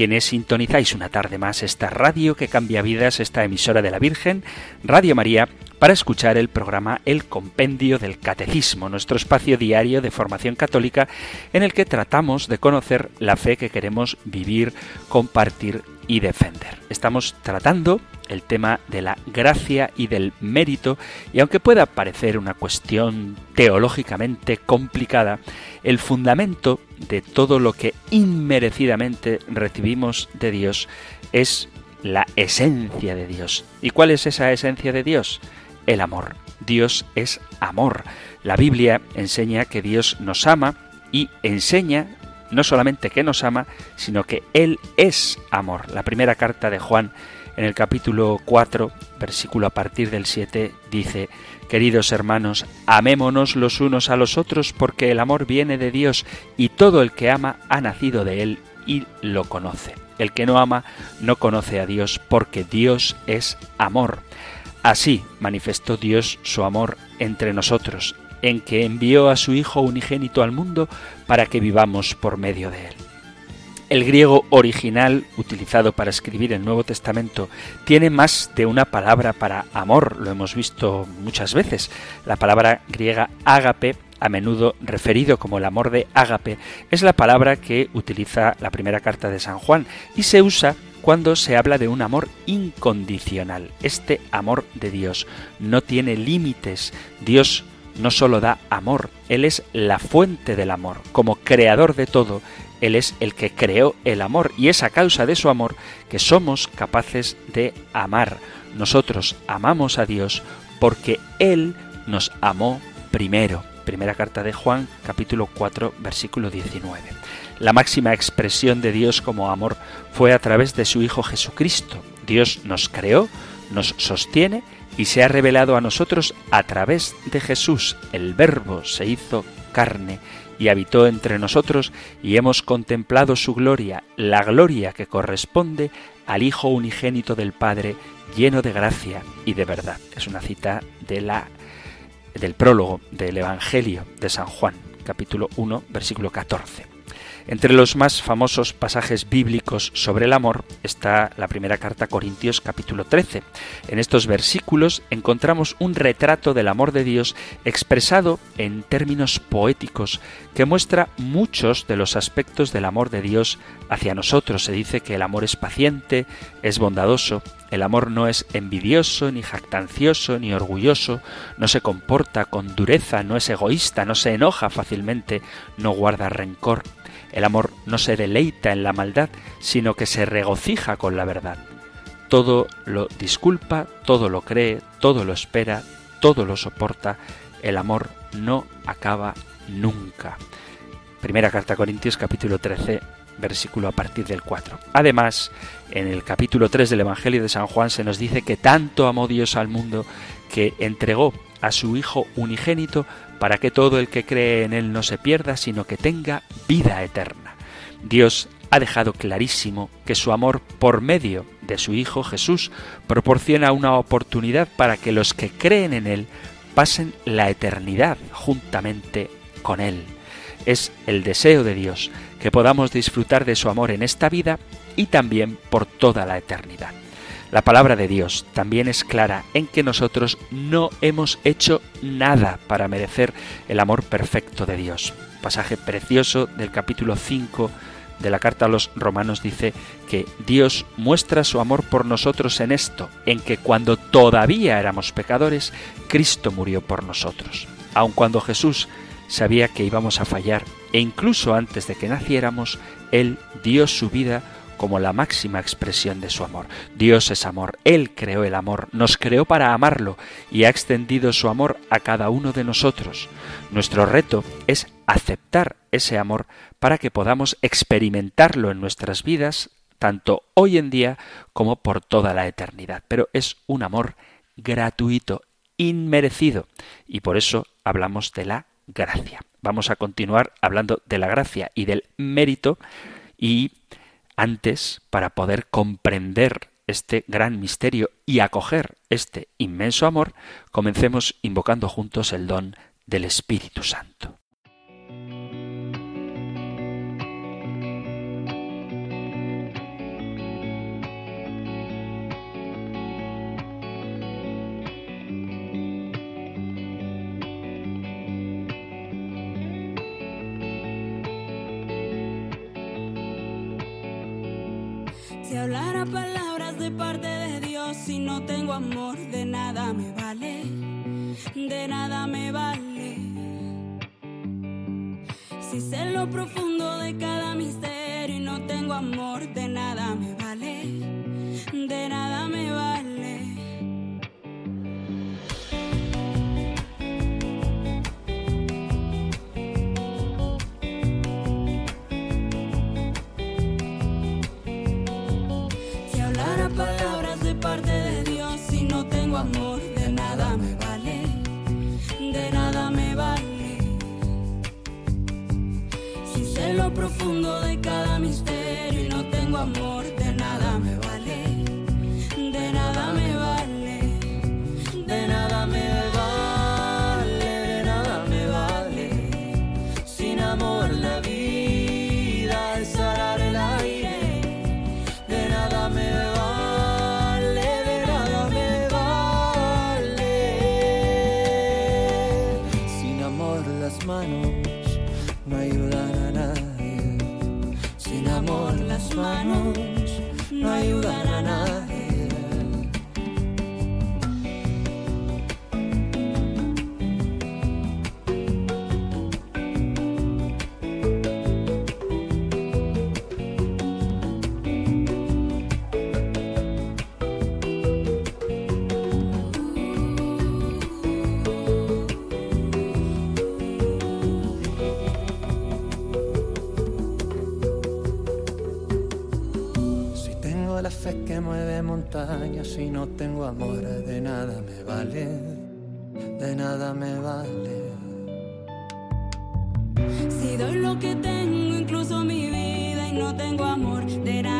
quienes sintonizáis una tarde más esta radio que cambia vidas, esta emisora de la Virgen, Radio María, para escuchar el programa El Compendio del Catecismo, nuestro espacio diario de formación católica en el que tratamos de conocer la fe que queremos vivir, compartir y defender. Estamos tratando el tema de la gracia y del mérito, y aunque pueda parecer una cuestión teológicamente complicada, el fundamento de todo lo que inmerecidamente recibimos de Dios es la esencia de Dios. ¿Y cuál es esa esencia de Dios? El amor. Dios es amor. La Biblia enseña que Dios nos ama y enseña no solamente que nos ama, sino que Él es amor. La primera carta de Juan en el capítulo 4, versículo a partir del 7, dice, Queridos hermanos, amémonos los unos a los otros porque el amor viene de Dios y todo el que ama ha nacido de Él y lo conoce. El que no ama no conoce a Dios porque Dios es amor. Así manifestó Dios su amor entre nosotros, en que envió a su Hijo unigénito al mundo para que vivamos por medio de Él. El griego original utilizado para escribir el Nuevo Testamento tiene más de una palabra para amor, lo hemos visto muchas veces. La palabra griega ágape, a menudo referido como el amor de ágape, es la palabra que utiliza la primera carta de San Juan y se usa cuando se habla de un amor incondicional. Este amor de Dios no tiene límites. Dios no solo da amor, Él es la fuente del amor. Como creador de todo, él es el que creó el amor y es a causa de su amor que somos capaces de amar. Nosotros amamos a Dios porque Él nos amó primero. Primera carta de Juan, capítulo 4, versículo 19. La máxima expresión de Dios como amor fue a través de su Hijo Jesucristo. Dios nos creó, nos sostiene y se ha revelado a nosotros a través de Jesús. El Verbo se hizo carne y habitó entre nosotros y hemos contemplado su gloria, la gloria que corresponde al Hijo unigénito del Padre, lleno de gracia y de verdad. Es una cita de la del prólogo del Evangelio de San Juan, capítulo 1, versículo 14. Entre los más famosos pasajes bíblicos sobre el amor está la primera carta a Corintios capítulo 13. En estos versículos encontramos un retrato del amor de Dios expresado en términos poéticos que muestra muchos de los aspectos del amor de Dios hacia nosotros. Se dice que el amor es paciente, es bondadoso, el amor no es envidioso, ni jactancioso, ni orgulloso, no se comporta con dureza, no es egoísta, no se enoja fácilmente, no guarda rencor. El amor no se deleita en la maldad, sino que se regocija con la verdad. Todo lo disculpa, todo lo cree, todo lo espera, todo lo soporta. El amor no acaba nunca. Primera carta a Corintios capítulo 13 versículo a partir del 4. Además, en el capítulo 3 del Evangelio de San Juan se nos dice que tanto amó Dios al mundo que entregó a su Hijo unigénito para que todo el que cree en Él no se pierda, sino que tenga vida eterna. Dios ha dejado clarísimo que su amor por medio de su Hijo Jesús proporciona una oportunidad para que los que creen en Él pasen la eternidad juntamente con Él. Es el deseo de Dios que podamos disfrutar de su amor en esta vida y también por toda la eternidad. La palabra de Dios también es clara en que nosotros no hemos hecho nada para merecer el amor perfecto de Dios. Pasaje precioso del capítulo 5 de la carta a los romanos dice que Dios muestra su amor por nosotros en esto, en que cuando todavía éramos pecadores, Cristo murió por nosotros. Aun cuando Jesús sabía que íbamos a fallar e incluso antes de que naciéramos, Él dio su vida como la máxima expresión de su amor. Dios es amor, Él creó el amor, nos creó para amarlo y ha extendido su amor a cada uno de nosotros. Nuestro reto es aceptar ese amor para que podamos experimentarlo en nuestras vidas tanto hoy en día como por toda la eternidad. Pero es un amor gratuito, inmerecido, y por eso hablamos de la gracia. Vamos a continuar hablando de la gracia y del mérito y antes, para poder comprender este gran misterio y acoger este inmenso amor, comencemos invocando juntos el don del Espíritu Santo. Amor si no tengo amor, de nada me vale, de nada me vale. Si doy lo que tengo, incluso mi vida, y no tengo amor, de nada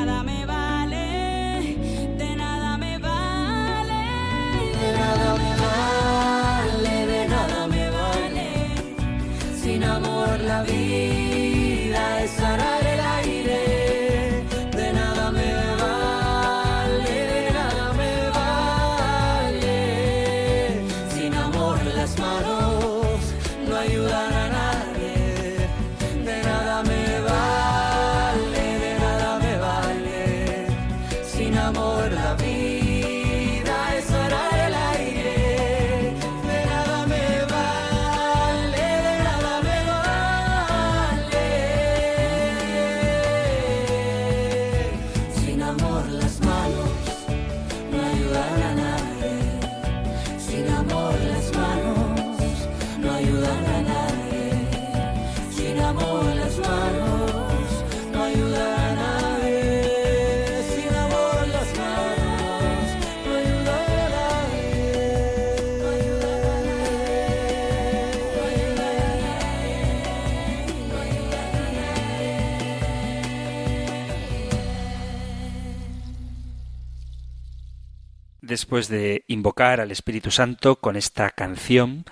Después de invocar al Espíritu Santo con esta canción,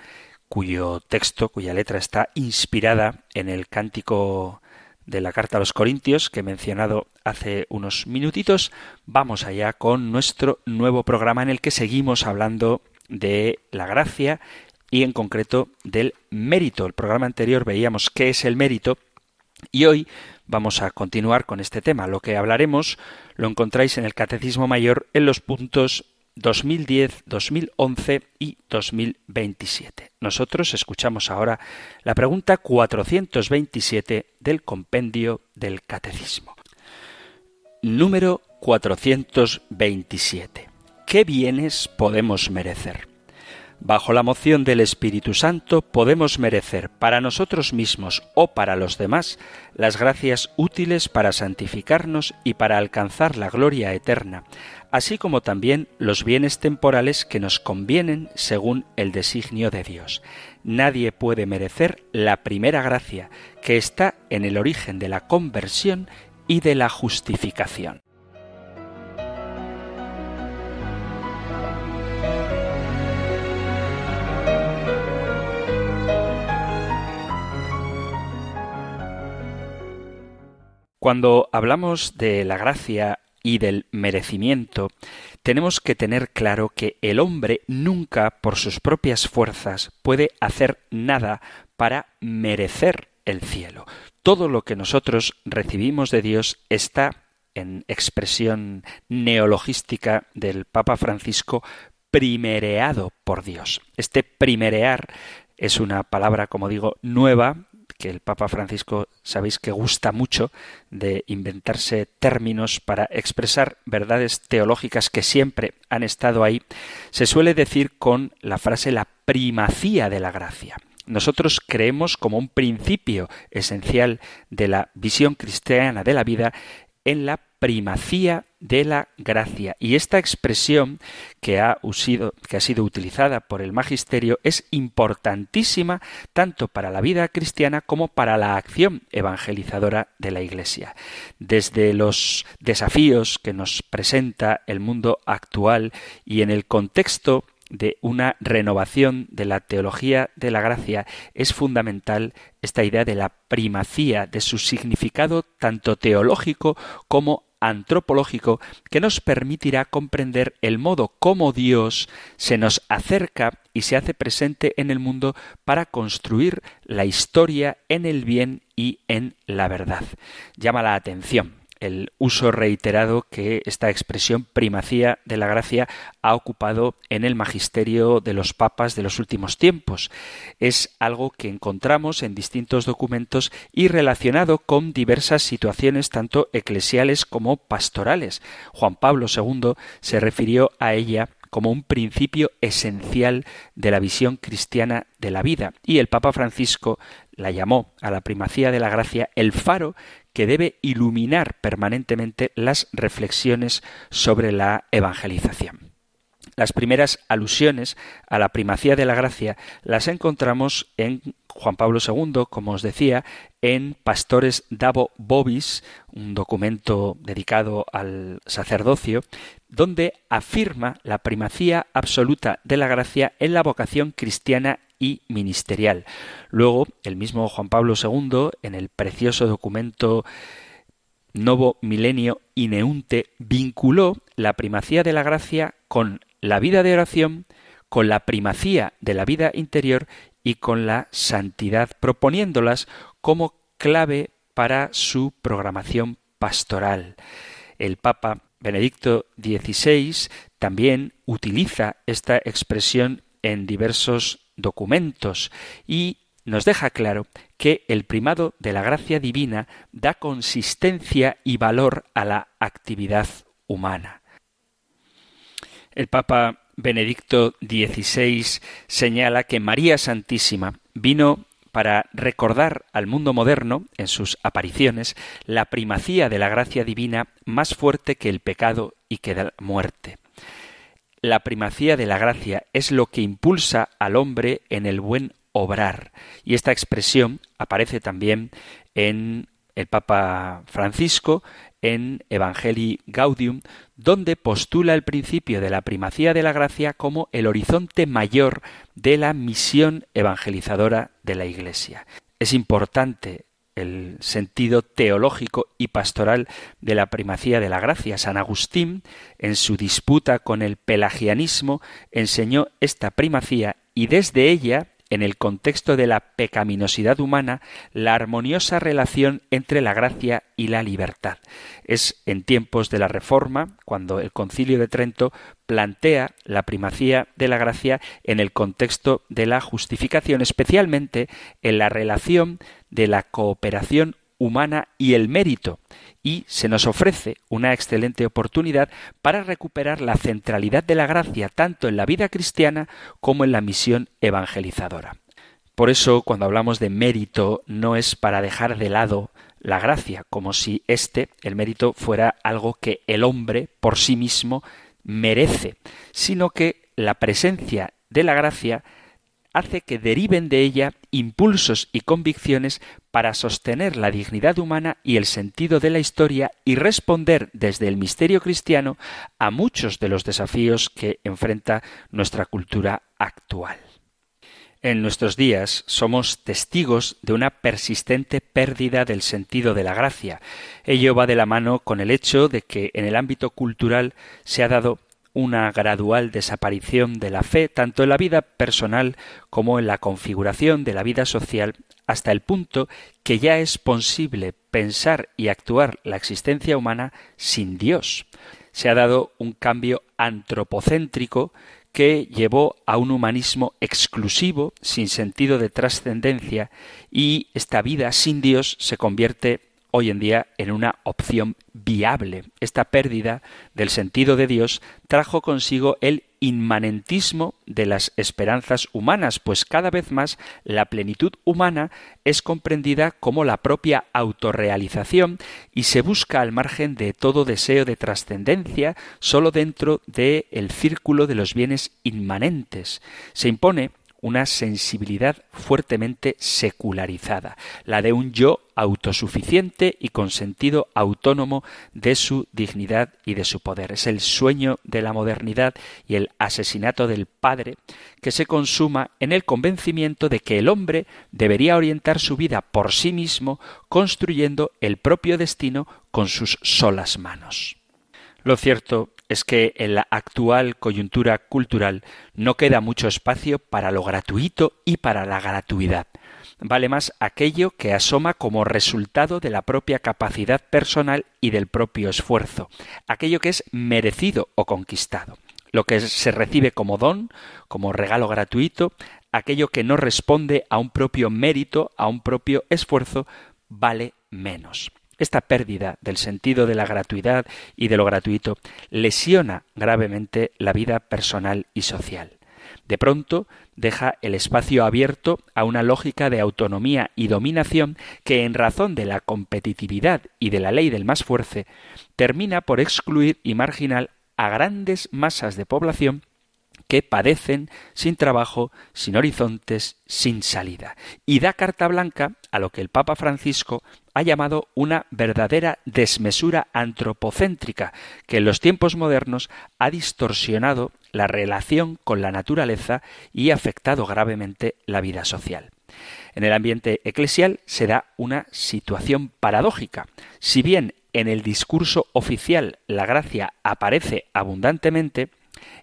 cuyo texto, cuya letra está inspirada en el cántico de la carta a los Corintios que he mencionado hace unos minutitos, vamos allá con nuestro nuevo programa en el que seguimos hablando de la gracia y en concreto del mérito. El programa anterior veíamos qué es el mérito y hoy vamos a continuar con este tema. Lo que hablaremos lo encontráis en el Catecismo Mayor en los puntos 2010, 2011 y 2027. Nosotros escuchamos ahora la pregunta 427 del compendio del Catecismo. Número 427. ¿Qué bienes podemos merecer? Bajo la moción del Espíritu Santo podemos merecer para nosotros mismos o para los demás las gracias útiles para santificarnos y para alcanzar la gloria eterna, así como también los bienes temporales que nos convienen según el designio de Dios. Nadie puede merecer la primera gracia, que está en el origen de la conversión y de la justificación. Cuando hablamos de la gracia y del merecimiento, tenemos que tener claro que el hombre nunca por sus propias fuerzas puede hacer nada para merecer el cielo. Todo lo que nosotros recibimos de Dios está en expresión neologística del Papa Francisco primereado por Dios. Este primerear es una palabra, como digo, nueva que el Papa Francisco sabéis que gusta mucho de inventarse términos para expresar verdades teológicas que siempre han estado ahí, se suele decir con la frase la primacía de la gracia. Nosotros creemos como un principio esencial de la visión cristiana de la vida en la primacía de la gracia. Y esta expresión que ha, que ha sido utilizada por el magisterio es importantísima tanto para la vida cristiana como para la acción evangelizadora de la Iglesia. Desde los desafíos que nos presenta el mundo actual y en el contexto de una renovación de la teología de la gracia es fundamental esta idea de la primacía, de su significado tanto teológico como antropológico que nos permitirá comprender el modo como Dios se nos acerca y se hace presente en el mundo para construir la historia en el bien y en la verdad. Llama la atención el uso reiterado que esta expresión primacía de la gracia ha ocupado en el magisterio de los papas de los últimos tiempos. Es algo que encontramos en distintos documentos y relacionado con diversas situaciones tanto eclesiales como pastorales. Juan Pablo II se refirió a ella como un principio esencial de la visión cristiana de la vida. Y el Papa Francisco la llamó a la primacía de la gracia el faro que debe iluminar permanentemente las reflexiones sobre la evangelización. Las primeras alusiones a la primacía de la gracia las encontramos en Juan Pablo II, como os decía, en Pastores Davo Bobis, un documento dedicado al sacerdocio, donde afirma la primacía absoluta de la gracia en la vocación cristiana y ministerial. Luego, el mismo Juan Pablo II, en el precioso documento Novo Milenio Ineunte, vinculó la primacía de la gracia con la vida de oración, con la primacía de la vida interior y con la santidad, proponiéndolas como clave para su programación pastoral. El Papa Benedicto XVI también utiliza esta expresión en diversos documentos y nos deja claro que el primado de la gracia divina da consistencia y valor a la actividad humana. El Papa Benedicto XVI señala que María Santísima vino para recordar al mundo moderno, en sus apariciones, la primacía de la gracia divina más fuerte que el pecado y que la muerte. La primacía de la gracia es lo que impulsa al hombre en el buen obrar. Y esta expresión aparece también en el Papa Francisco, en Evangelii Gaudium, donde postula el principio de la primacía de la gracia como el horizonte mayor de la misión evangelizadora de la Iglesia. Es importante el sentido teológico y pastoral de la primacía de la gracia. San Agustín, en su disputa con el pelagianismo, enseñó esta primacía y desde ella en el contexto de la pecaminosidad humana, la armoniosa relación entre la gracia y la libertad. Es en tiempos de la Reforma cuando el Concilio de Trento plantea la primacía de la gracia en el contexto de la justificación, especialmente en la relación de la cooperación humana y el mérito, y se nos ofrece una excelente oportunidad para recuperar la centralidad de la gracia tanto en la vida cristiana como en la misión evangelizadora. Por eso, cuando hablamos de mérito, no es para dejar de lado la gracia, como si este, el mérito, fuera algo que el hombre por sí mismo merece, sino que la presencia de la gracia hace que deriven de ella impulsos y convicciones para sostener la dignidad humana y el sentido de la historia y responder desde el misterio cristiano a muchos de los desafíos que enfrenta nuestra cultura actual. En nuestros días somos testigos de una persistente pérdida del sentido de la gracia. Ello va de la mano con el hecho de que en el ámbito cultural se ha dado una gradual desaparición de la fe tanto en la vida personal como en la configuración de la vida social hasta el punto que ya es posible pensar y actuar la existencia humana sin Dios. Se ha dado un cambio antropocéntrico que llevó a un humanismo exclusivo, sin sentido de trascendencia, y esta vida sin Dios se convierte hoy en día en una opción viable. Esta pérdida del sentido de Dios trajo consigo el inmanentismo de las esperanzas humanas, pues cada vez más la plenitud humana es comprendida como la propia autorrealización y se busca al margen de todo deseo de trascendencia, solo dentro del el círculo de los bienes inmanentes. Se impone una sensibilidad fuertemente secularizada, la de un yo autosuficiente y con sentido autónomo de su dignidad y de su poder. Es el sueño de la modernidad y el asesinato del padre que se consuma en el convencimiento de que el hombre debería orientar su vida por sí mismo, construyendo el propio destino con sus solas manos. Lo cierto es que en la actual coyuntura cultural no queda mucho espacio para lo gratuito y para la gratuidad. Vale más aquello que asoma como resultado de la propia capacidad personal y del propio esfuerzo, aquello que es merecido o conquistado, lo que se recibe como don, como regalo gratuito, aquello que no responde a un propio mérito, a un propio esfuerzo, vale menos. Esta pérdida del sentido de la gratuidad y de lo gratuito lesiona gravemente la vida personal y social. De pronto deja el espacio abierto a una lógica de autonomía y dominación que, en razón de la competitividad y de la ley del más fuerte, termina por excluir y marginar a grandes masas de población que padecen sin trabajo, sin horizontes, sin salida. Y da carta blanca a lo que el Papa Francisco ha llamado una verdadera desmesura antropocéntrica que en los tiempos modernos ha distorsionado la relación con la naturaleza y afectado gravemente la vida social. En el ambiente eclesial se da una situación paradójica. Si bien en el discurso oficial la gracia aparece abundantemente,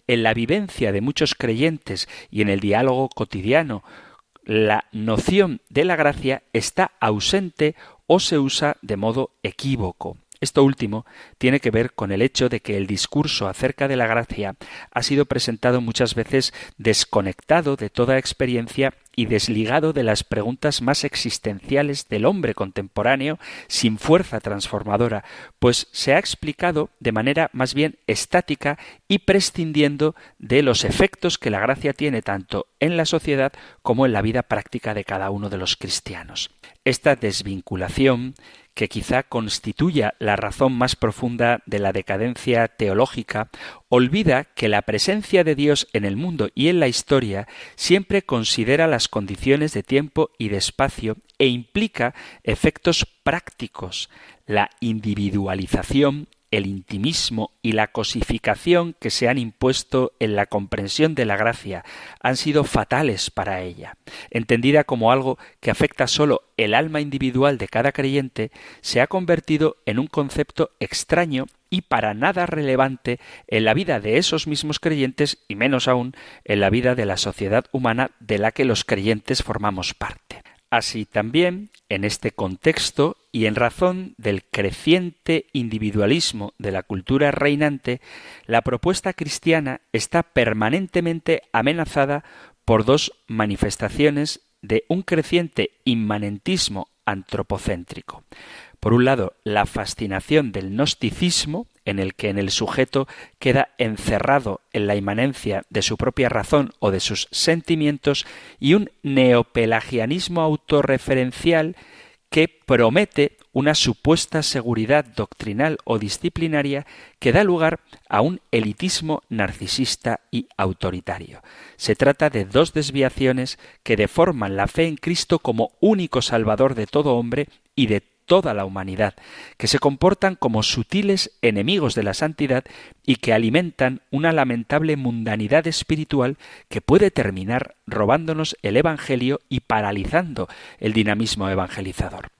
en la vivencia de muchos creyentes y en el diálogo cotidiano, la noción de la gracia está ausente o se usa de modo equívoco. Esto último tiene que ver con el hecho de que el discurso acerca de la gracia ha sido presentado muchas veces desconectado de toda experiencia y desligado de las preguntas más existenciales del hombre contemporáneo sin fuerza transformadora, pues se ha explicado de manera más bien estática y prescindiendo de los efectos que la gracia tiene tanto en la sociedad como en la vida práctica de cada uno de los cristianos. Esta desvinculación que quizá constituya la razón más profunda de la decadencia teológica, olvida que la presencia de Dios en el mundo y en la historia siempre considera las condiciones de tiempo y de espacio e implica efectos prácticos, la individualización el intimismo y la cosificación que se han impuesto en la comprensión de la gracia han sido fatales para ella. Entendida como algo que afecta sólo el alma individual de cada creyente, se ha convertido en un concepto extraño y para nada relevante en la vida de esos mismos creyentes y menos aún en la vida de la sociedad humana de la que los creyentes formamos parte. Así también, en este contexto y en razón del creciente individualismo de la cultura reinante, la propuesta cristiana está permanentemente amenazada por dos manifestaciones de un creciente inmanentismo antropocéntrico. Por un lado, la fascinación del gnosticismo, en el que en el sujeto queda encerrado en la inmanencia de su propia razón o de sus sentimientos, y un neopelagianismo autorreferencial que promete una supuesta seguridad doctrinal o disciplinaria que da lugar a un elitismo narcisista y autoritario. Se trata de dos desviaciones que deforman la fe en Cristo como único Salvador de todo hombre y de toda la humanidad, que se comportan como sutiles enemigos de la santidad y que alimentan una lamentable mundanidad espiritual que puede terminar robándonos el Evangelio y paralizando el dinamismo evangelizador.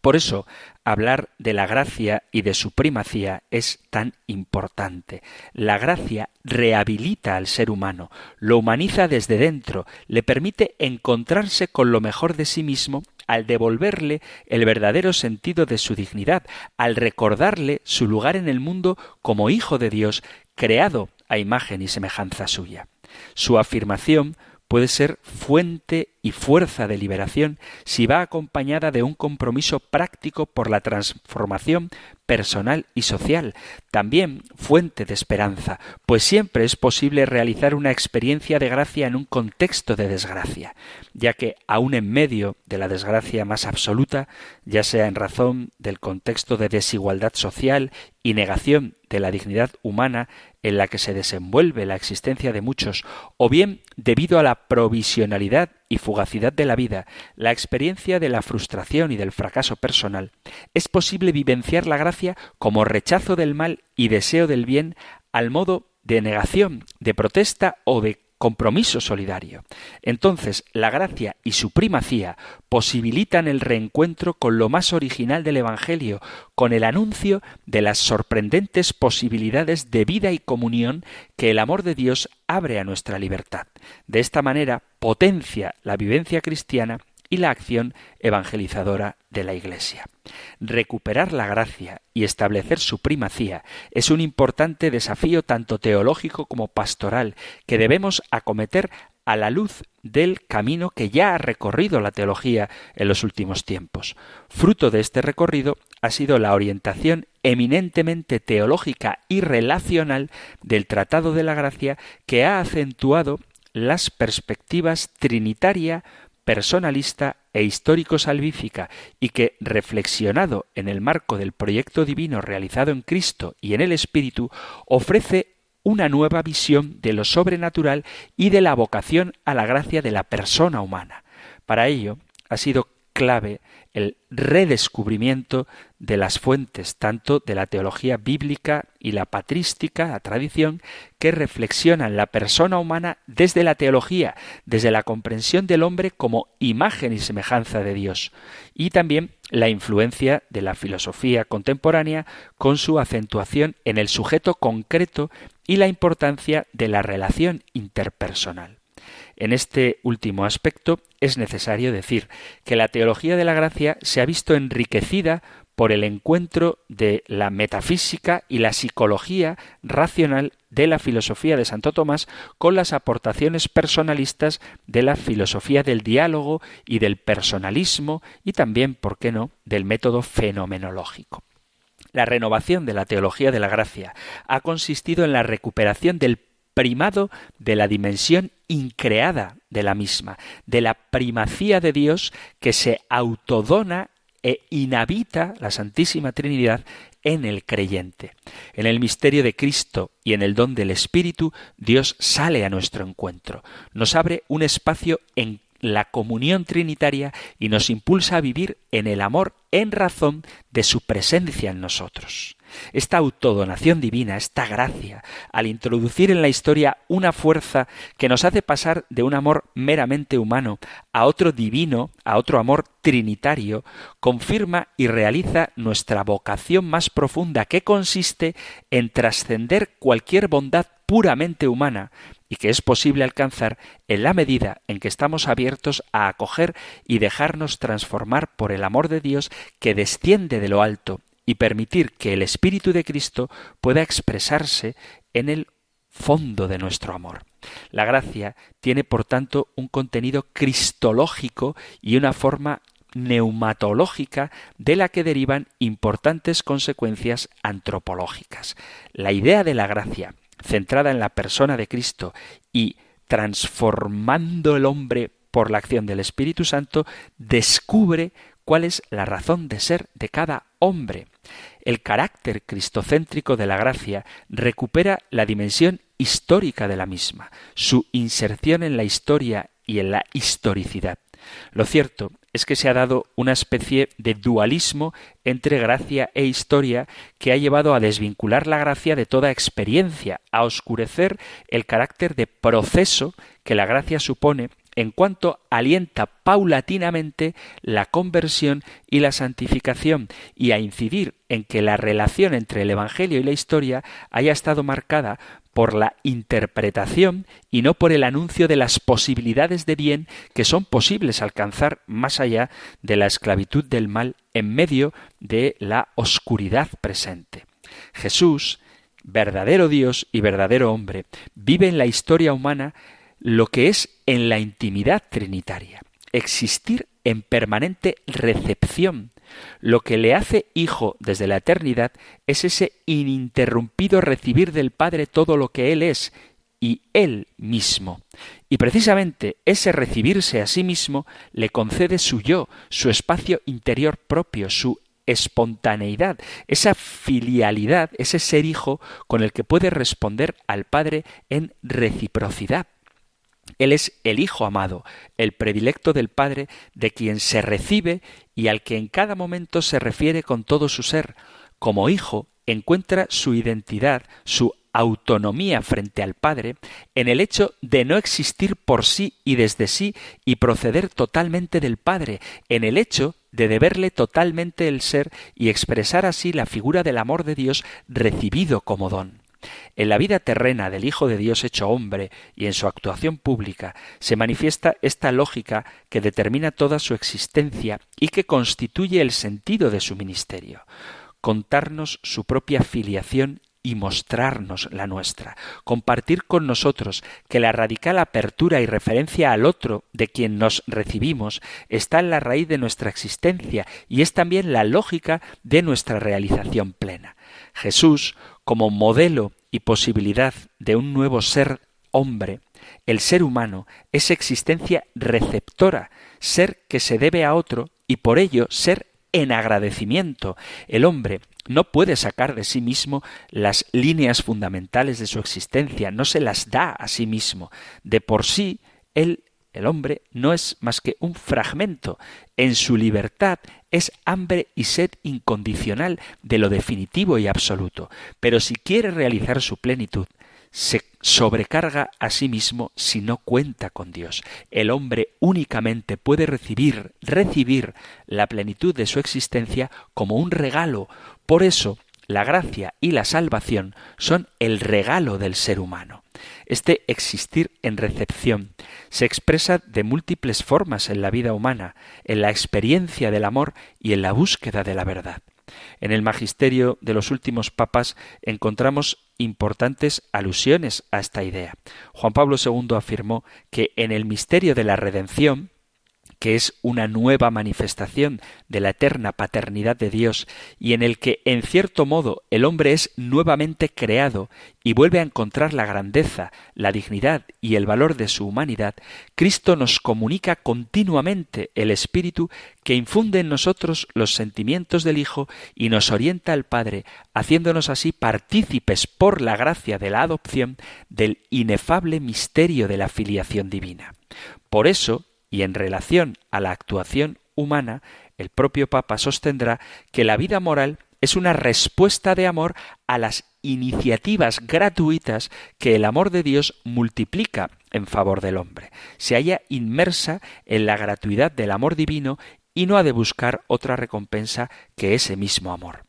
Por eso, hablar de la gracia y de su primacía es tan importante. La gracia rehabilita al ser humano, lo humaniza desde dentro, le permite encontrarse con lo mejor de sí mismo al devolverle el verdadero sentido de su dignidad, al recordarle su lugar en el mundo como hijo de Dios, creado a imagen y semejanza suya. Su afirmación puede ser fuente y fuerza de liberación si va acompañada de un compromiso práctico por la transformación personal y social, también fuente de esperanza, pues siempre es posible realizar una experiencia de gracia en un contexto de desgracia, ya que aun en medio de la desgracia más absoluta, ya sea en razón del contexto de desigualdad social y negación de la dignidad humana en la que se desenvuelve la existencia de muchos, o bien debido a la provisionalidad y fugacidad de la vida, la experiencia de la frustración y del fracaso personal, es posible vivenciar la gracia como rechazo del mal y deseo del bien al modo de negación, de protesta o de compromiso solidario. Entonces, la gracia y su primacía posibilitan el reencuentro con lo más original del Evangelio, con el anuncio de las sorprendentes posibilidades de vida y comunión que el amor de Dios abre a nuestra libertad. De esta manera potencia la vivencia cristiana y la acción evangelizadora de la Iglesia. Recuperar la gracia y establecer su primacía es un importante desafío tanto teológico como pastoral que debemos acometer a la luz del camino que ya ha recorrido la teología en los últimos tiempos. Fruto de este recorrido ha sido la orientación eminentemente teológica y relacional del Tratado de la Gracia que ha acentuado las perspectivas trinitaria, personalista e histórico salvífica y que, reflexionado en el marco del proyecto divino realizado en Cristo y en el Espíritu, ofrece una nueva visión de lo sobrenatural y de la vocación a la gracia de la persona humana. Para ello ha sido clave el redescubrimiento de las fuentes, tanto de la teología bíblica y la patrística, la tradición, que reflexionan la persona humana desde la teología, desde la comprensión del hombre como imagen y semejanza de Dios, y también la influencia de la filosofía contemporánea con su acentuación en el sujeto concreto y la importancia de la relación interpersonal. En este último aspecto es necesario decir que la teología de la gracia se ha visto enriquecida por el encuentro de la metafísica y la psicología racional de la filosofía de Santo Tomás con las aportaciones personalistas de la filosofía del diálogo y del personalismo y también, ¿por qué no?, del método fenomenológico. La renovación de la teología de la gracia ha consistido en la recuperación del primado de la dimensión increada de la misma, de la primacía de Dios que se autodona e inhabita la Santísima Trinidad en el creyente. En el misterio de Cristo y en el don del Espíritu, Dios sale a nuestro encuentro, nos abre un espacio en la comunión trinitaria y nos impulsa a vivir en el amor en razón de su presencia en nosotros. Esta autodonación divina, esta gracia, al introducir en la historia una fuerza que nos hace pasar de un amor meramente humano a otro divino, a otro amor trinitario, confirma y realiza nuestra vocación más profunda que consiste en trascender cualquier bondad puramente humana y que es posible alcanzar en la medida en que estamos abiertos a acoger y dejarnos transformar por el amor de Dios que desciende de lo alto y permitir que el Espíritu de Cristo pueda expresarse en el fondo de nuestro amor. La gracia tiene, por tanto, un contenido cristológico y una forma neumatológica de la que derivan importantes consecuencias antropológicas. La idea de la gracia, centrada en la persona de Cristo y transformando el hombre por la acción del Espíritu Santo, descubre cuál es la razón de ser de cada hombre. El carácter cristocéntrico de la gracia recupera la dimensión histórica de la misma, su inserción en la historia y en la historicidad. Lo cierto es que se ha dado una especie de dualismo entre gracia e historia que ha llevado a desvincular la gracia de toda experiencia, a oscurecer el carácter de proceso que la gracia supone en cuanto alienta paulatinamente la conversión y la santificación y a incidir en que la relación entre el Evangelio y la historia haya estado marcada por la interpretación y no por el anuncio de las posibilidades de bien que son posibles alcanzar más allá de la esclavitud del mal en medio de la oscuridad presente. Jesús, verdadero Dios y verdadero hombre, vive en la historia humana lo que es en la intimidad trinitaria, existir en permanente recepción. Lo que le hace hijo desde la eternidad es ese ininterrumpido recibir del Padre todo lo que Él es y Él mismo. Y precisamente ese recibirse a sí mismo le concede su yo, su espacio interior propio, su espontaneidad, esa filialidad, ese ser hijo con el que puede responder al Padre en reciprocidad. Él es el Hijo amado, el predilecto del Padre, de quien se recibe y al que en cada momento se refiere con todo su ser. Como Hijo, encuentra su identidad, su autonomía frente al Padre en el hecho de no existir por sí y desde sí y proceder totalmente del Padre, en el hecho de deberle totalmente el ser y expresar así la figura del amor de Dios recibido como don. En la vida terrena del Hijo de Dios hecho hombre y en su actuación pública se manifiesta esta lógica que determina toda su existencia y que constituye el sentido de su ministerio contarnos su propia filiación y mostrarnos la nuestra, compartir con nosotros que la radical apertura y referencia al otro de quien nos recibimos está en la raíz de nuestra existencia y es también la lógica de nuestra realización plena. Jesús, como modelo y posibilidad de un nuevo ser hombre, el ser humano es existencia receptora, ser que se debe a otro y por ello ser en agradecimiento. El hombre no puede sacar de sí mismo las líneas fundamentales de su existencia, no se las da a sí mismo. De por sí, él, el hombre, no es más que un fragmento. En su libertad es hambre y sed incondicional de lo definitivo y absoluto. Pero si quiere realizar su plenitud, se sobrecarga a sí mismo si no cuenta con Dios. El hombre únicamente puede recibir, recibir la plenitud de su existencia como un regalo. Por eso, la gracia y la salvación son el regalo del ser humano. Este existir en recepción se expresa de múltiples formas en la vida humana, en la experiencia del amor y en la búsqueda de la verdad. En el magisterio de los últimos papas encontramos importantes alusiones a esta idea. Juan Pablo II afirmó que en el misterio de la redención que es una nueva manifestación de la eterna paternidad de Dios y en el que, en cierto modo, el hombre es nuevamente creado y vuelve a encontrar la grandeza, la dignidad y el valor de su humanidad, Cristo nos comunica continuamente el Espíritu que infunde en nosotros los sentimientos del Hijo y nos orienta al Padre, haciéndonos así partícipes por la gracia de la adopción del inefable misterio de la filiación divina. Por eso, y en relación a la actuación humana, el propio Papa sostendrá que la vida moral es una respuesta de amor a las iniciativas gratuitas que el amor de Dios multiplica en favor del hombre. Se halla inmersa en la gratuidad del amor divino y no ha de buscar otra recompensa que ese mismo amor.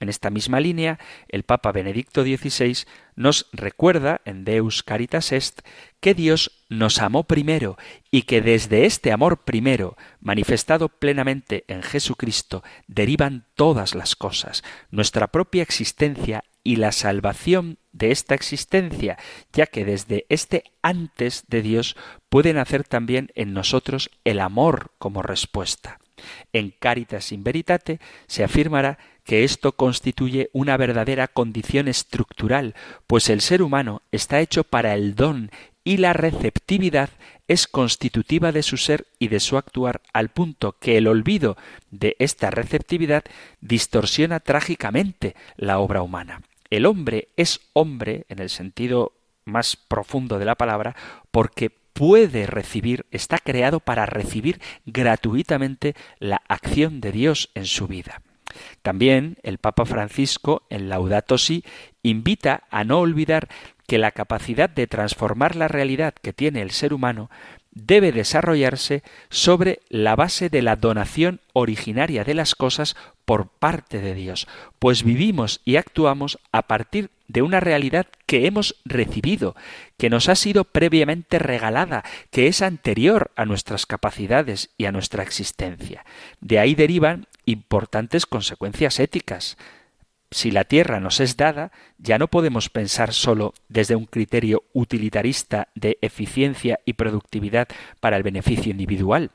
En esta misma línea, el Papa Benedicto XVI nos recuerda en Deus Caritas Est que Dios nos amó primero y que desde este amor primero, manifestado plenamente en Jesucristo, derivan todas las cosas, nuestra propia existencia y la salvación de esta existencia, ya que desde este antes de Dios puede nacer también en nosotros el amor como respuesta. En Caritas in Veritate se afirmará que esto constituye una verdadera condición estructural, pues el ser humano está hecho para el don y la receptividad es constitutiva de su ser y de su actuar al punto que el olvido de esta receptividad distorsiona trágicamente la obra humana. El hombre es hombre en el sentido más profundo de la palabra porque puede recibir, está creado para recibir gratuitamente la acción de Dios en su vida. También el Papa Francisco en Laudato Si invita a no olvidar que la capacidad de transformar la realidad que tiene el ser humano debe desarrollarse sobre la base de la donación originaria de las cosas por parte de Dios, pues vivimos y actuamos a partir de una realidad que hemos recibido, que nos ha sido previamente regalada, que es anterior a nuestras capacidades y a nuestra existencia. De ahí derivan importantes consecuencias éticas. Si la tierra nos es dada, ya no podemos pensar solo desde un criterio utilitarista de eficiencia y productividad para el beneficio individual.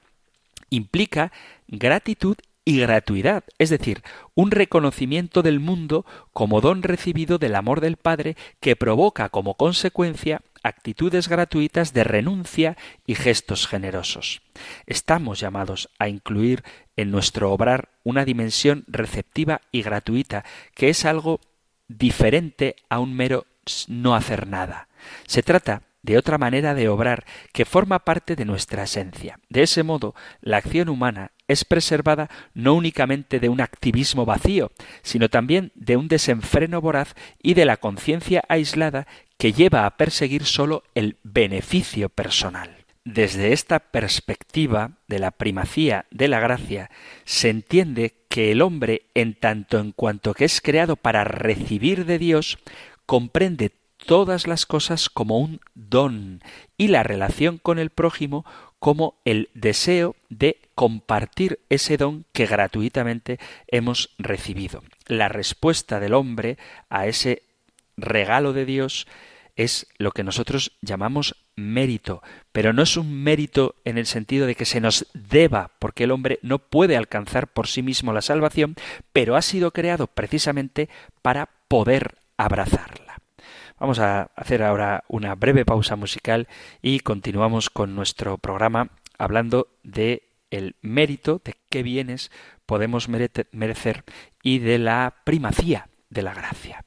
Implica gratitud y gratuidad, es decir, un reconocimiento del mundo como don recibido del amor del Padre que provoca como consecuencia actitudes gratuitas de renuncia y gestos generosos. Estamos llamados a incluir en nuestro obrar una dimensión receptiva y gratuita, que es algo diferente a un mero no hacer nada. Se trata de otra manera de obrar que forma parte de nuestra esencia. De ese modo, la acción humana es preservada no únicamente de un activismo vacío, sino también de un desenfreno voraz y de la conciencia aislada que lleva a perseguir sólo el beneficio personal. Desde esta perspectiva de la primacía de la gracia, se entiende que el hombre, en tanto en cuanto que es creado para recibir de Dios, comprende todas las cosas como un don y la relación con el prójimo como el deseo de compartir ese don que gratuitamente hemos recibido. La respuesta del hombre a ese regalo de Dios es lo que nosotros llamamos mérito, pero no es un mérito en el sentido de que se nos deba, porque el hombre no puede alcanzar por sí mismo la salvación, pero ha sido creado precisamente para poder abrazarla. Vamos a hacer ahora una breve pausa musical y continuamos con nuestro programa hablando de el mérito de qué bienes podemos merecer y de la primacía de la gracia.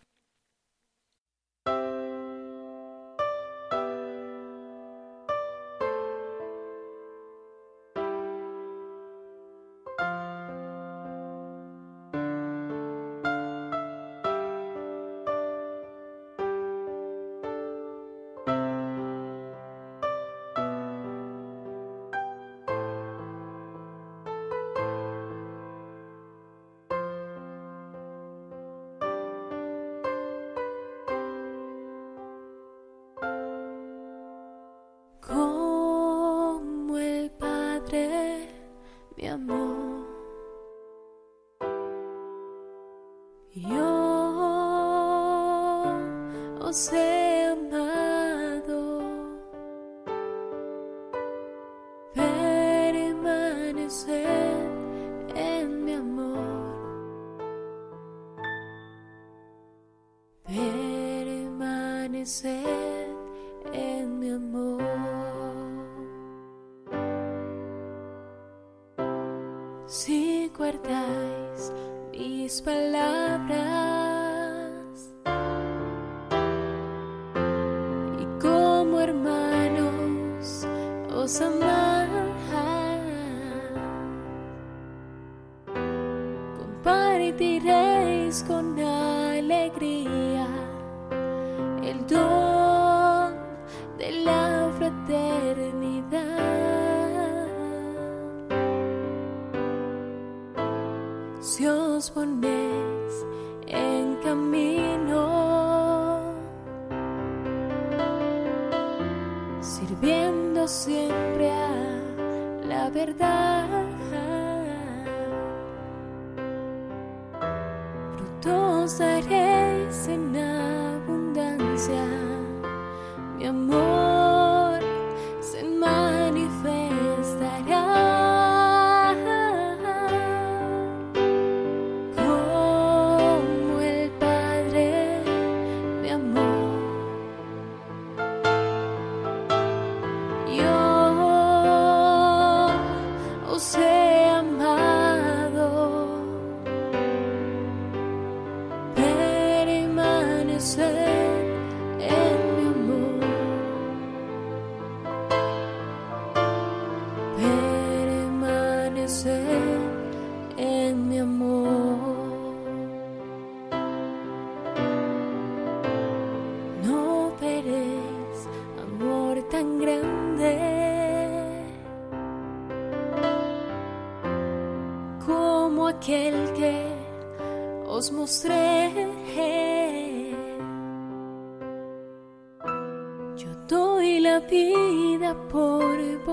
Yo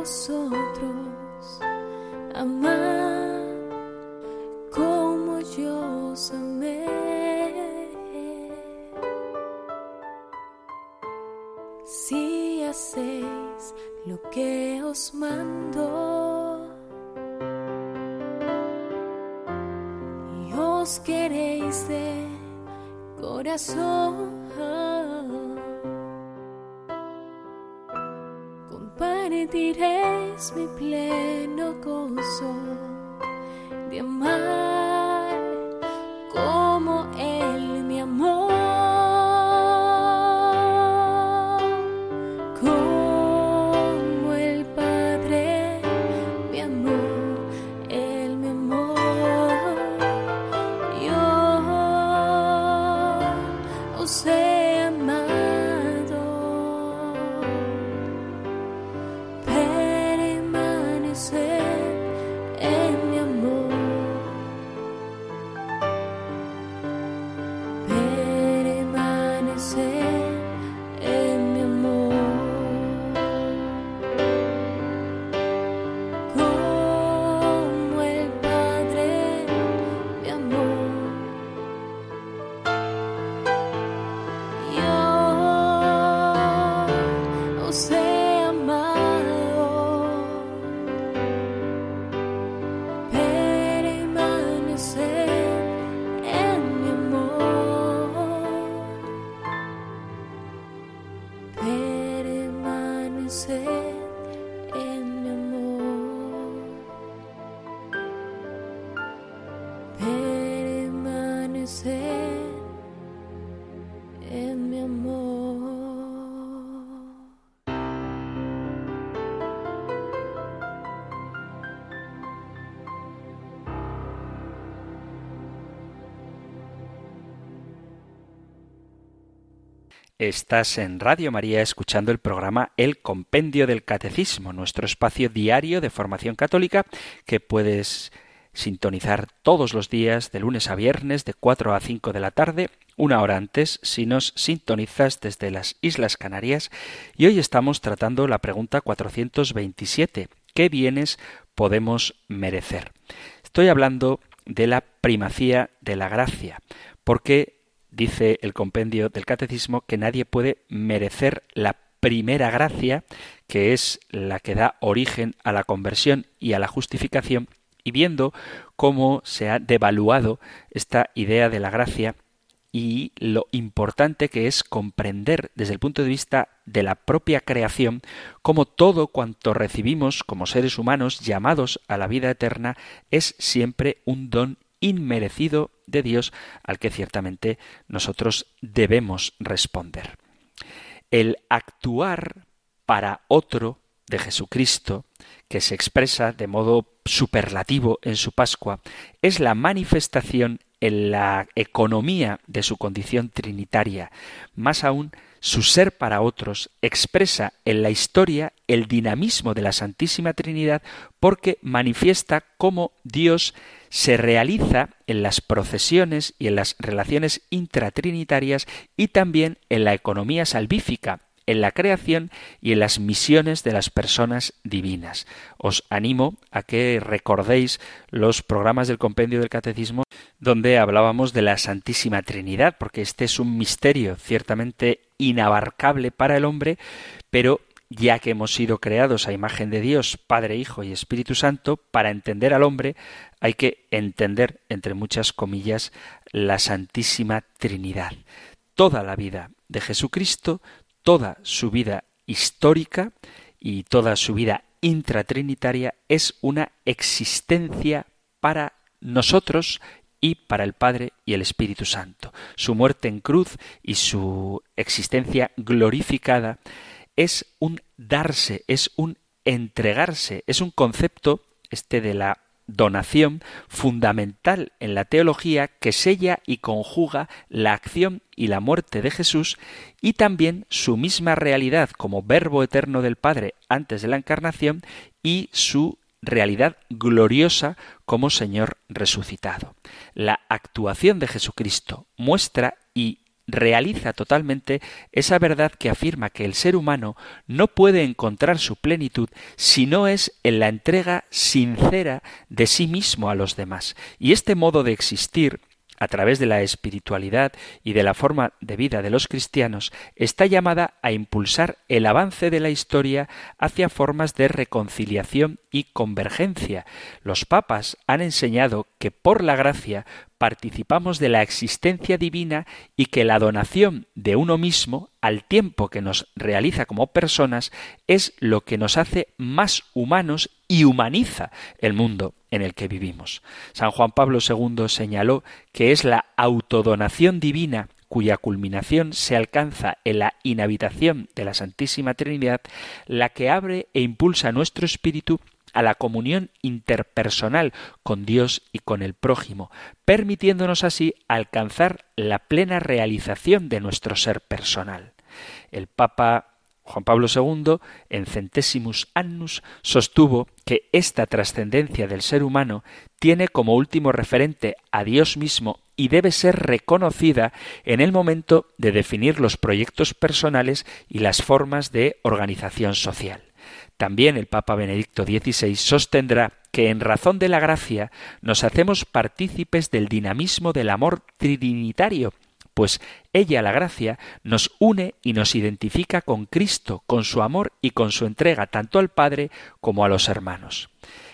vosotros, amad como yo os amé. Si hacéis lo que os mando y os queréis de corazón, mi pleno gozo de amar como Él me amó. Como Estás en Radio María escuchando el programa El Compendio del Catecismo, nuestro espacio diario de formación católica que puedes sintonizar todos los días de lunes a viernes de 4 a 5 de la tarde, una hora antes si nos sintonizas desde las Islas Canarias y hoy estamos tratando la pregunta 427, ¿qué bienes podemos merecer? Estoy hablando de la primacía de la gracia, porque dice el compendio del catecismo que nadie puede merecer la primera gracia, que es la que da origen a la conversión y a la justificación, y viendo cómo se ha devaluado esta idea de la gracia y lo importante que es comprender desde el punto de vista de la propia creación cómo todo cuanto recibimos como seres humanos llamados a la vida eterna es siempre un don inmerecido de Dios al que ciertamente nosotros debemos responder. El actuar para otro de Jesucristo, que se expresa de modo superlativo en su Pascua, es la manifestación en la economía de su condición trinitaria. Más aún, su ser para otros expresa en la historia el dinamismo de la Santísima Trinidad porque manifiesta cómo Dios se realiza en las procesiones y en las relaciones intratrinitarias y también en la economía salvífica, en la creación y en las misiones de las personas divinas. Os animo a que recordéis los programas del compendio del catecismo donde hablábamos de la Santísima Trinidad, porque este es un misterio ciertamente inabarcable para el hombre, pero ya que hemos sido creados a imagen de Dios, Padre, Hijo y Espíritu Santo, para entender al hombre hay que entender, entre muchas comillas, la Santísima Trinidad. Toda la vida de Jesucristo, toda su vida histórica y toda su vida intratrinitaria es una existencia para nosotros y para el Padre y el Espíritu Santo. Su muerte en cruz y su existencia glorificada es un darse, es un entregarse, es un concepto, este de la donación fundamental en la teología que sella y conjuga la acción y la muerte de Jesús y también su misma realidad como verbo eterno del Padre antes de la encarnación y su realidad gloriosa como Señor resucitado. La actuación de Jesucristo muestra y realiza totalmente esa verdad que afirma que el ser humano no puede encontrar su plenitud si no es en la entrega sincera de sí mismo a los demás. Y este modo de existir a través de la espiritualidad y de la forma de vida de los cristianos, está llamada a impulsar el avance de la historia hacia formas de reconciliación y convergencia. Los papas han enseñado que por la gracia participamos de la existencia divina y que la donación de uno mismo, al tiempo que nos realiza como personas, es lo que nos hace más humanos y humaniza el mundo en el que vivimos. San Juan Pablo II señaló que es la autodonación divina cuya culminación se alcanza en la inhabitación de la Santísima Trinidad, la que abre e impulsa nuestro espíritu a la comunión interpersonal con Dios y con el prójimo, permitiéndonos así alcanzar la plena realización de nuestro ser personal. El Papa Juan Pablo II, en Centesimus Annus, sostuvo que esta trascendencia del ser humano tiene como último referente a Dios mismo y debe ser reconocida en el momento de definir los proyectos personales y las formas de organización social. También el Papa Benedicto XVI sostendrá que en razón de la gracia nos hacemos partícipes del dinamismo del amor trinitario, pues ella, la gracia, nos une y nos identifica con Cristo, con su amor y con su entrega tanto al Padre como a los hermanos.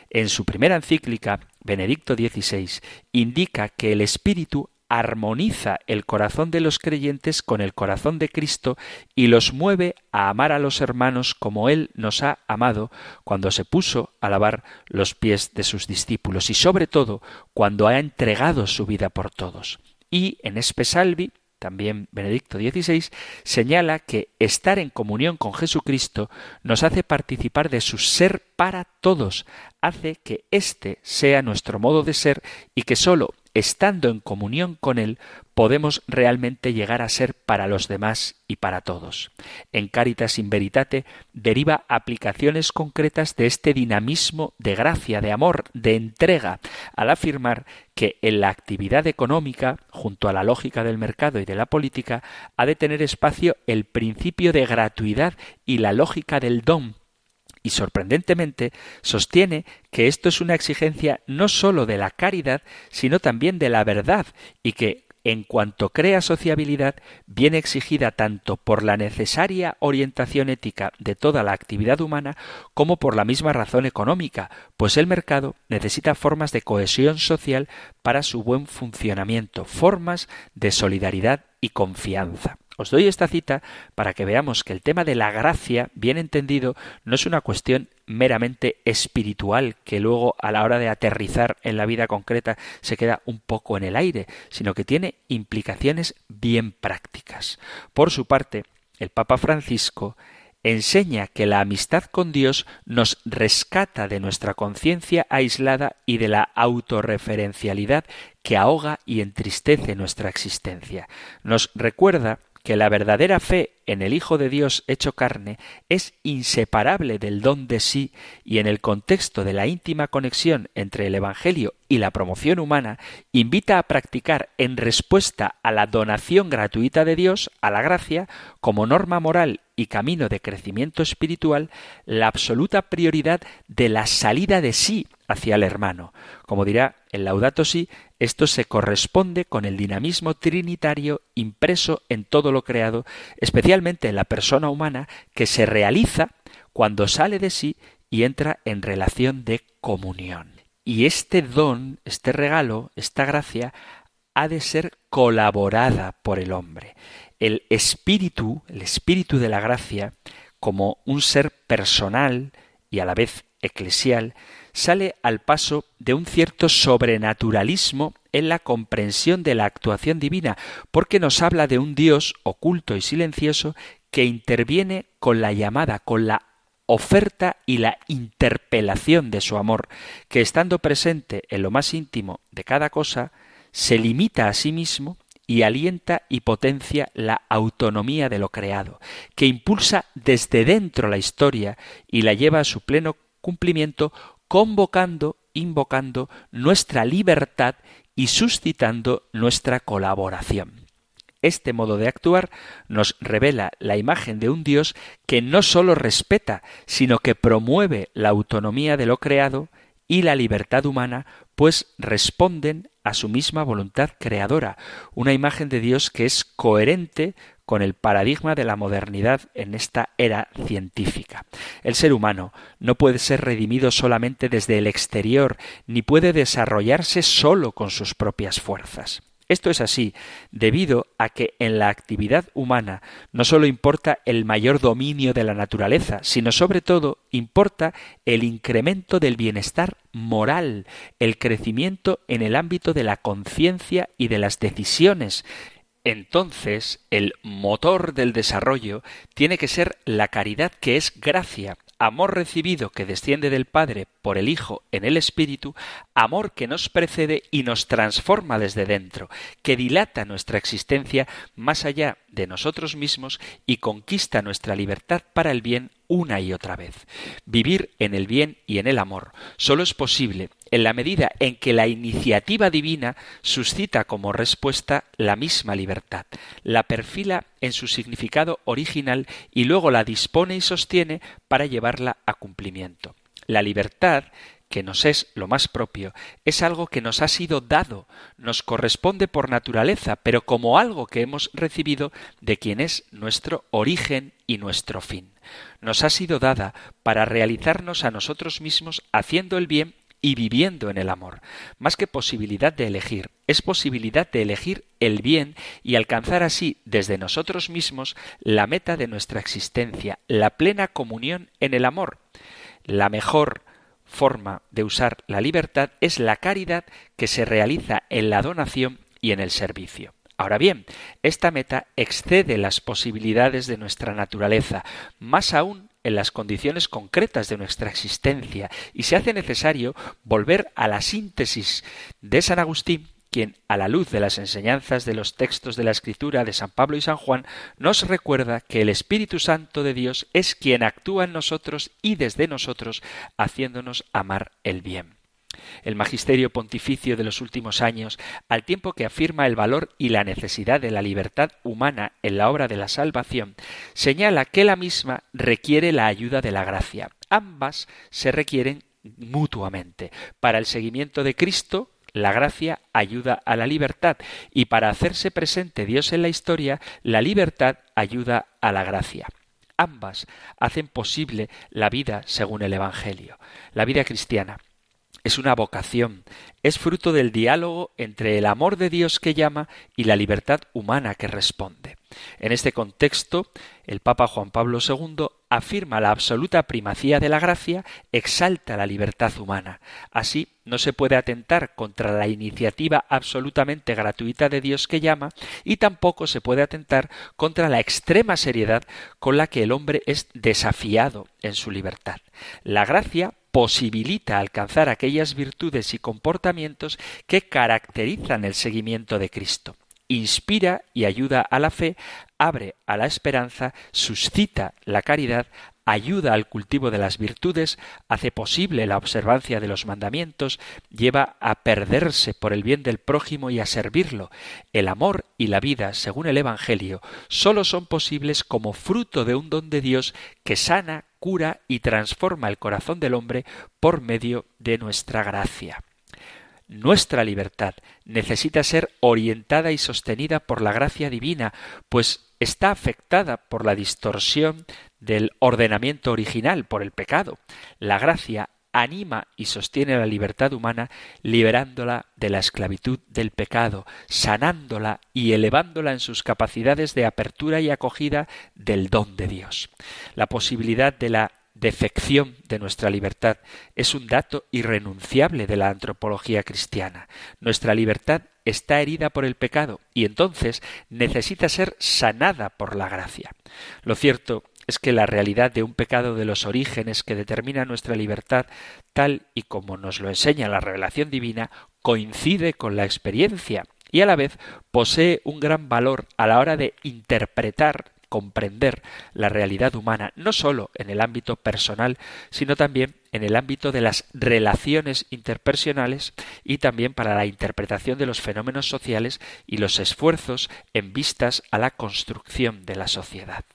En su primera encíclica, Benedicto XVI indica que el Espíritu armoniza el corazón de los creyentes con el corazón de Cristo y los mueve a amar a los hermanos como Él nos ha amado cuando se puso a lavar los pies de sus discípulos y sobre todo cuando ha entregado su vida por todos. Y en Espesalvi, también Benedicto XVI, señala que estar en comunión con Jesucristo nos hace participar de su ser para todos, hace que éste sea nuestro modo de ser y que sólo estando en comunión con Él, podemos realmente llegar a ser para los demás y para todos. En Caritas in Veritate deriva aplicaciones concretas de este dinamismo de gracia, de amor, de entrega, al afirmar que en la actividad económica, junto a la lógica del mercado y de la política, ha de tener espacio el principio de gratuidad y la lógica del don, y sorprendentemente sostiene que esto es una exigencia no sólo de la caridad, sino también de la verdad, y que en cuanto crea sociabilidad, viene exigida tanto por la necesaria orientación ética de toda la actividad humana como por la misma razón económica, pues el mercado necesita formas de cohesión social para su buen funcionamiento, formas de solidaridad y confianza. Os doy esta cita para que veamos que el tema de la gracia, bien entendido, no es una cuestión meramente espiritual que luego a la hora de aterrizar en la vida concreta se queda un poco en el aire, sino que tiene implicaciones bien prácticas. Por su parte, el Papa Francisco enseña que la amistad con Dios nos rescata de nuestra conciencia aislada y de la autorreferencialidad que ahoga y entristece nuestra existencia. Nos recuerda que la verdadera fe en el Hijo de Dios hecho carne es inseparable del don de sí y en el contexto de la íntima conexión entre el Evangelio y la promoción humana, invita a practicar en respuesta a la donación gratuita de Dios, a la gracia, como norma moral y camino de crecimiento espiritual, la absoluta prioridad de la salida de sí hacia el hermano. Como dirá el Laudato Si, esto se corresponde con el dinamismo trinitario impreso en todo lo creado, especialmente en la persona humana, que se realiza cuando sale de sí y entra en relación de comunión. Y este don, este regalo, esta gracia, ha de ser colaborada por el hombre. El espíritu, el espíritu de la gracia, como un ser personal y a la vez eclesial, sale al paso de un cierto sobrenaturalismo en la comprensión de la actuación divina, porque nos habla de un Dios oculto y silencioso que interviene con la llamada, con la oferta y la interpelación de su amor, que estando presente en lo más íntimo de cada cosa, se limita a sí mismo y alienta y potencia la autonomía de lo creado, que impulsa desde dentro la historia y la lleva a su pleno cumplimiento convocando, invocando nuestra libertad y suscitando nuestra colaboración. Este modo de actuar nos revela la imagen de un Dios que no sólo respeta, sino que promueve la autonomía de lo creado y la libertad humana, pues responden a su misma voluntad creadora, una imagen de Dios que es coherente con el paradigma de la modernidad en esta era científica. El ser humano no puede ser redimido solamente desde el exterior, ni puede desarrollarse solo con sus propias fuerzas. Esto es así debido a que en la actividad humana no sólo importa el mayor dominio de la naturaleza, sino sobre todo importa el incremento del bienestar moral, el crecimiento en el ámbito de la conciencia y de las decisiones, entonces el motor del desarrollo tiene que ser la caridad que es gracia, amor recibido que desciende del Padre por el Hijo en el Espíritu, amor que nos precede y nos transforma desde dentro, que dilata nuestra existencia más allá de nosotros mismos y conquista nuestra libertad para el bien una y otra vez. Vivir en el bien y en el amor solo es posible en la medida en que la iniciativa divina suscita como respuesta la misma libertad, la perfila en su significado original y luego la dispone y sostiene para llevarla a cumplimiento. La libertad que nos es lo más propio, es algo que nos ha sido dado, nos corresponde por naturaleza, pero como algo que hemos recibido de quien es nuestro origen y nuestro fin. Nos ha sido dada para realizarnos a nosotros mismos haciendo el bien y viviendo en el amor. Más que posibilidad de elegir, es posibilidad de elegir el bien y alcanzar así desde nosotros mismos la meta de nuestra existencia, la plena comunión en el amor. La mejor forma de usar la libertad es la caridad que se realiza en la donación y en el servicio. Ahora bien, esta meta excede las posibilidades de nuestra naturaleza, más aún en las condiciones concretas de nuestra existencia, y se hace necesario volver a la síntesis de San Agustín quien, a la luz de las enseñanzas de los textos de la Escritura de San Pablo y San Juan, nos recuerda que el Espíritu Santo de Dios es quien actúa en nosotros y desde nosotros, haciéndonos amar el bien. El magisterio pontificio de los últimos años, al tiempo que afirma el valor y la necesidad de la libertad humana en la obra de la salvación, señala que la misma requiere la ayuda de la gracia. Ambas se requieren mutuamente. Para el seguimiento de Cristo, la gracia ayuda a la libertad y para hacerse presente Dios en la historia, la libertad ayuda a la gracia. Ambas hacen posible la vida según el Evangelio. La vida cristiana es una vocación, es fruto del diálogo entre el amor de Dios que llama y la libertad humana que responde. En este contexto, el Papa Juan Pablo II afirma la absoluta primacía de la gracia, exalta la libertad humana. Así, no se puede atentar contra la iniciativa absolutamente gratuita de Dios que llama, y tampoco se puede atentar contra la extrema seriedad con la que el hombre es desafiado en su libertad. La gracia posibilita alcanzar aquellas virtudes y comportamientos que caracterizan el seguimiento de Cristo. Inspira y ayuda a la fe, abre a la esperanza, suscita la caridad, ayuda al cultivo de las virtudes, hace posible la observancia de los mandamientos, lleva a perderse por el bien del prójimo y a servirlo. El amor y la vida, según el Evangelio, sólo son posibles como fruto de un don de Dios que sana, cura y transforma el corazón del hombre por medio de nuestra gracia. Nuestra libertad necesita ser orientada y sostenida por la gracia divina, pues está afectada por la distorsión del ordenamiento original, por el pecado. La gracia anima y sostiene la libertad humana, liberándola de la esclavitud del pecado, sanándola y elevándola en sus capacidades de apertura y acogida del don de Dios. La posibilidad de la defección de nuestra libertad es un dato irrenunciable de la antropología cristiana. Nuestra libertad está herida por el pecado y entonces necesita ser sanada por la gracia. Lo cierto es que la realidad de un pecado de los orígenes que determina nuestra libertad, tal y como nos lo enseña la revelación divina, coincide con la experiencia y a la vez posee un gran valor a la hora de interpretar comprender la realidad humana, no sólo en el ámbito personal, sino también en el ámbito de las relaciones interpersonales y también para la interpretación de los fenómenos sociales y los esfuerzos en vistas a la construcción de la sociedad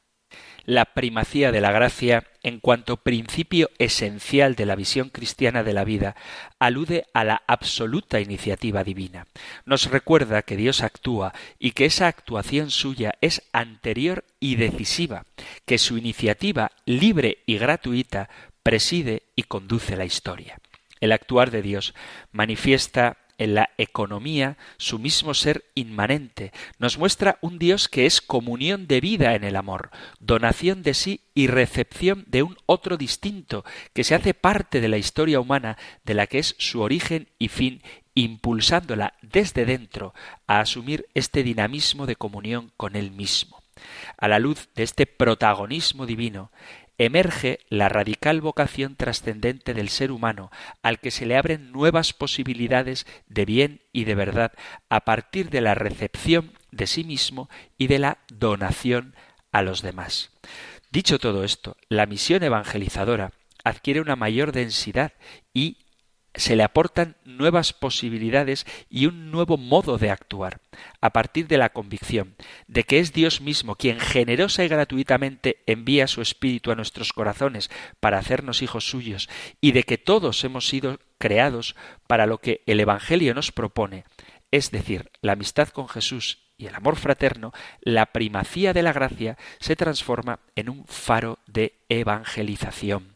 la primacía de la gracia en cuanto principio esencial de la visión cristiana de la vida, alude a la absoluta iniciativa divina. Nos recuerda que Dios actúa y que esa actuación suya es anterior y decisiva, que su iniciativa libre y gratuita preside y conduce la historia. El actuar de Dios manifiesta en la economía su mismo ser inmanente, nos muestra un Dios que es comunión de vida en el amor, donación de sí y recepción de un otro distinto, que se hace parte de la historia humana de la que es su origen y fin, impulsándola desde dentro a asumir este dinamismo de comunión con él mismo. A la luz de este protagonismo divino, emerge la radical vocación trascendente del ser humano, al que se le abren nuevas posibilidades de bien y de verdad a partir de la recepción de sí mismo y de la donación a los demás. Dicho todo esto, la misión evangelizadora adquiere una mayor densidad y se le aportan nuevas posibilidades y un nuevo modo de actuar, a partir de la convicción de que es Dios mismo quien generosa y gratuitamente envía su Espíritu a nuestros corazones para hacernos hijos suyos, y de que todos hemos sido creados para lo que el Evangelio nos propone, es decir, la amistad con Jesús y el amor fraterno, la primacía de la gracia se transforma en un faro de evangelización.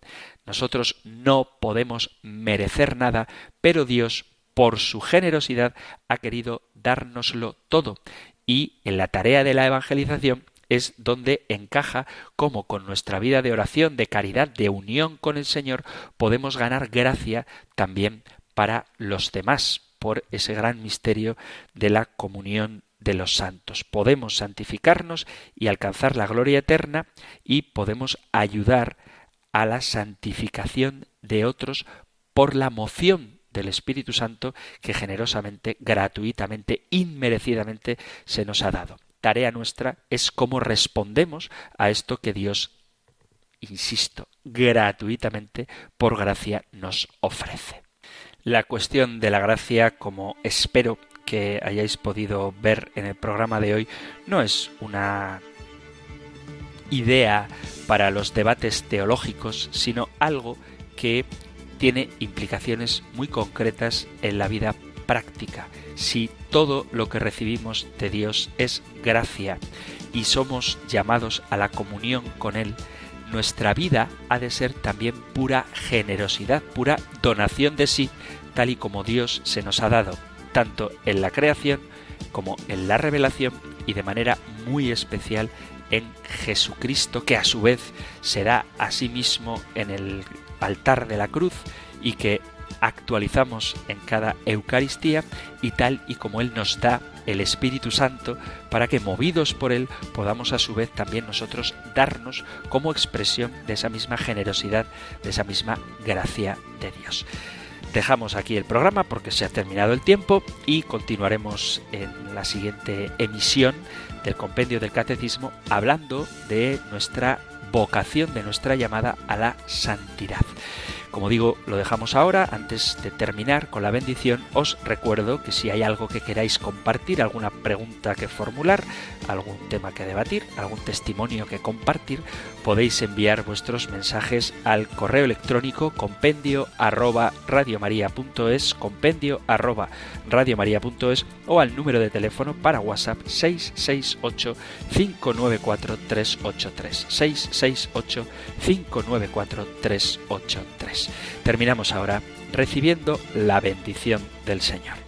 Nosotros no podemos merecer nada, pero Dios, por su generosidad, ha querido dárnoslo todo. Y en la tarea de la evangelización es donde encaja cómo con nuestra vida de oración, de caridad, de unión con el Señor, podemos ganar gracia también para los demás por ese gran misterio de la comunión de los santos. Podemos santificarnos y alcanzar la gloria eterna y podemos ayudar a la santificación de otros por la moción del Espíritu Santo que generosamente, gratuitamente, inmerecidamente se nos ha dado. Tarea nuestra es cómo respondemos a esto que Dios, insisto, gratuitamente, por gracia, nos ofrece. La cuestión de la gracia, como espero que hayáis podido ver en el programa de hoy, no es una idea para los debates teológicos, sino algo que tiene implicaciones muy concretas en la vida práctica. Si todo lo que recibimos de Dios es gracia y somos llamados a la comunión con Él, nuestra vida ha de ser también pura generosidad, pura donación de sí, tal y como Dios se nos ha dado, tanto en la creación como en la revelación y de manera muy especial en Jesucristo, que a su vez será a sí mismo en el altar de la cruz y que actualizamos en cada Eucaristía y tal y como Él nos da el Espíritu Santo para que movidos por Él podamos a su vez también nosotros darnos como expresión de esa misma generosidad, de esa misma gracia de Dios. Dejamos aquí el programa porque se ha terminado el tiempo y continuaremos en la siguiente emisión del compendio del catecismo hablando de nuestra vocación, de nuestra llamada a la santidad. Como digo, lo dejamos ahora. Antes de terminar con la bendición, os recuerdo que si hay algo que queráis compartir, alguna pregunta que formular, algún tema que debatir, algún testimonio que compartir, podéis enviar vuestros mensajes al correo electrónico compendio arroba radiomaria.es, compendio arroba radiomaria.es o al número de teléfono para WhatsApp 668 594 383 668 594 383. Terminamos ahora recibiendo la bendición del Señor.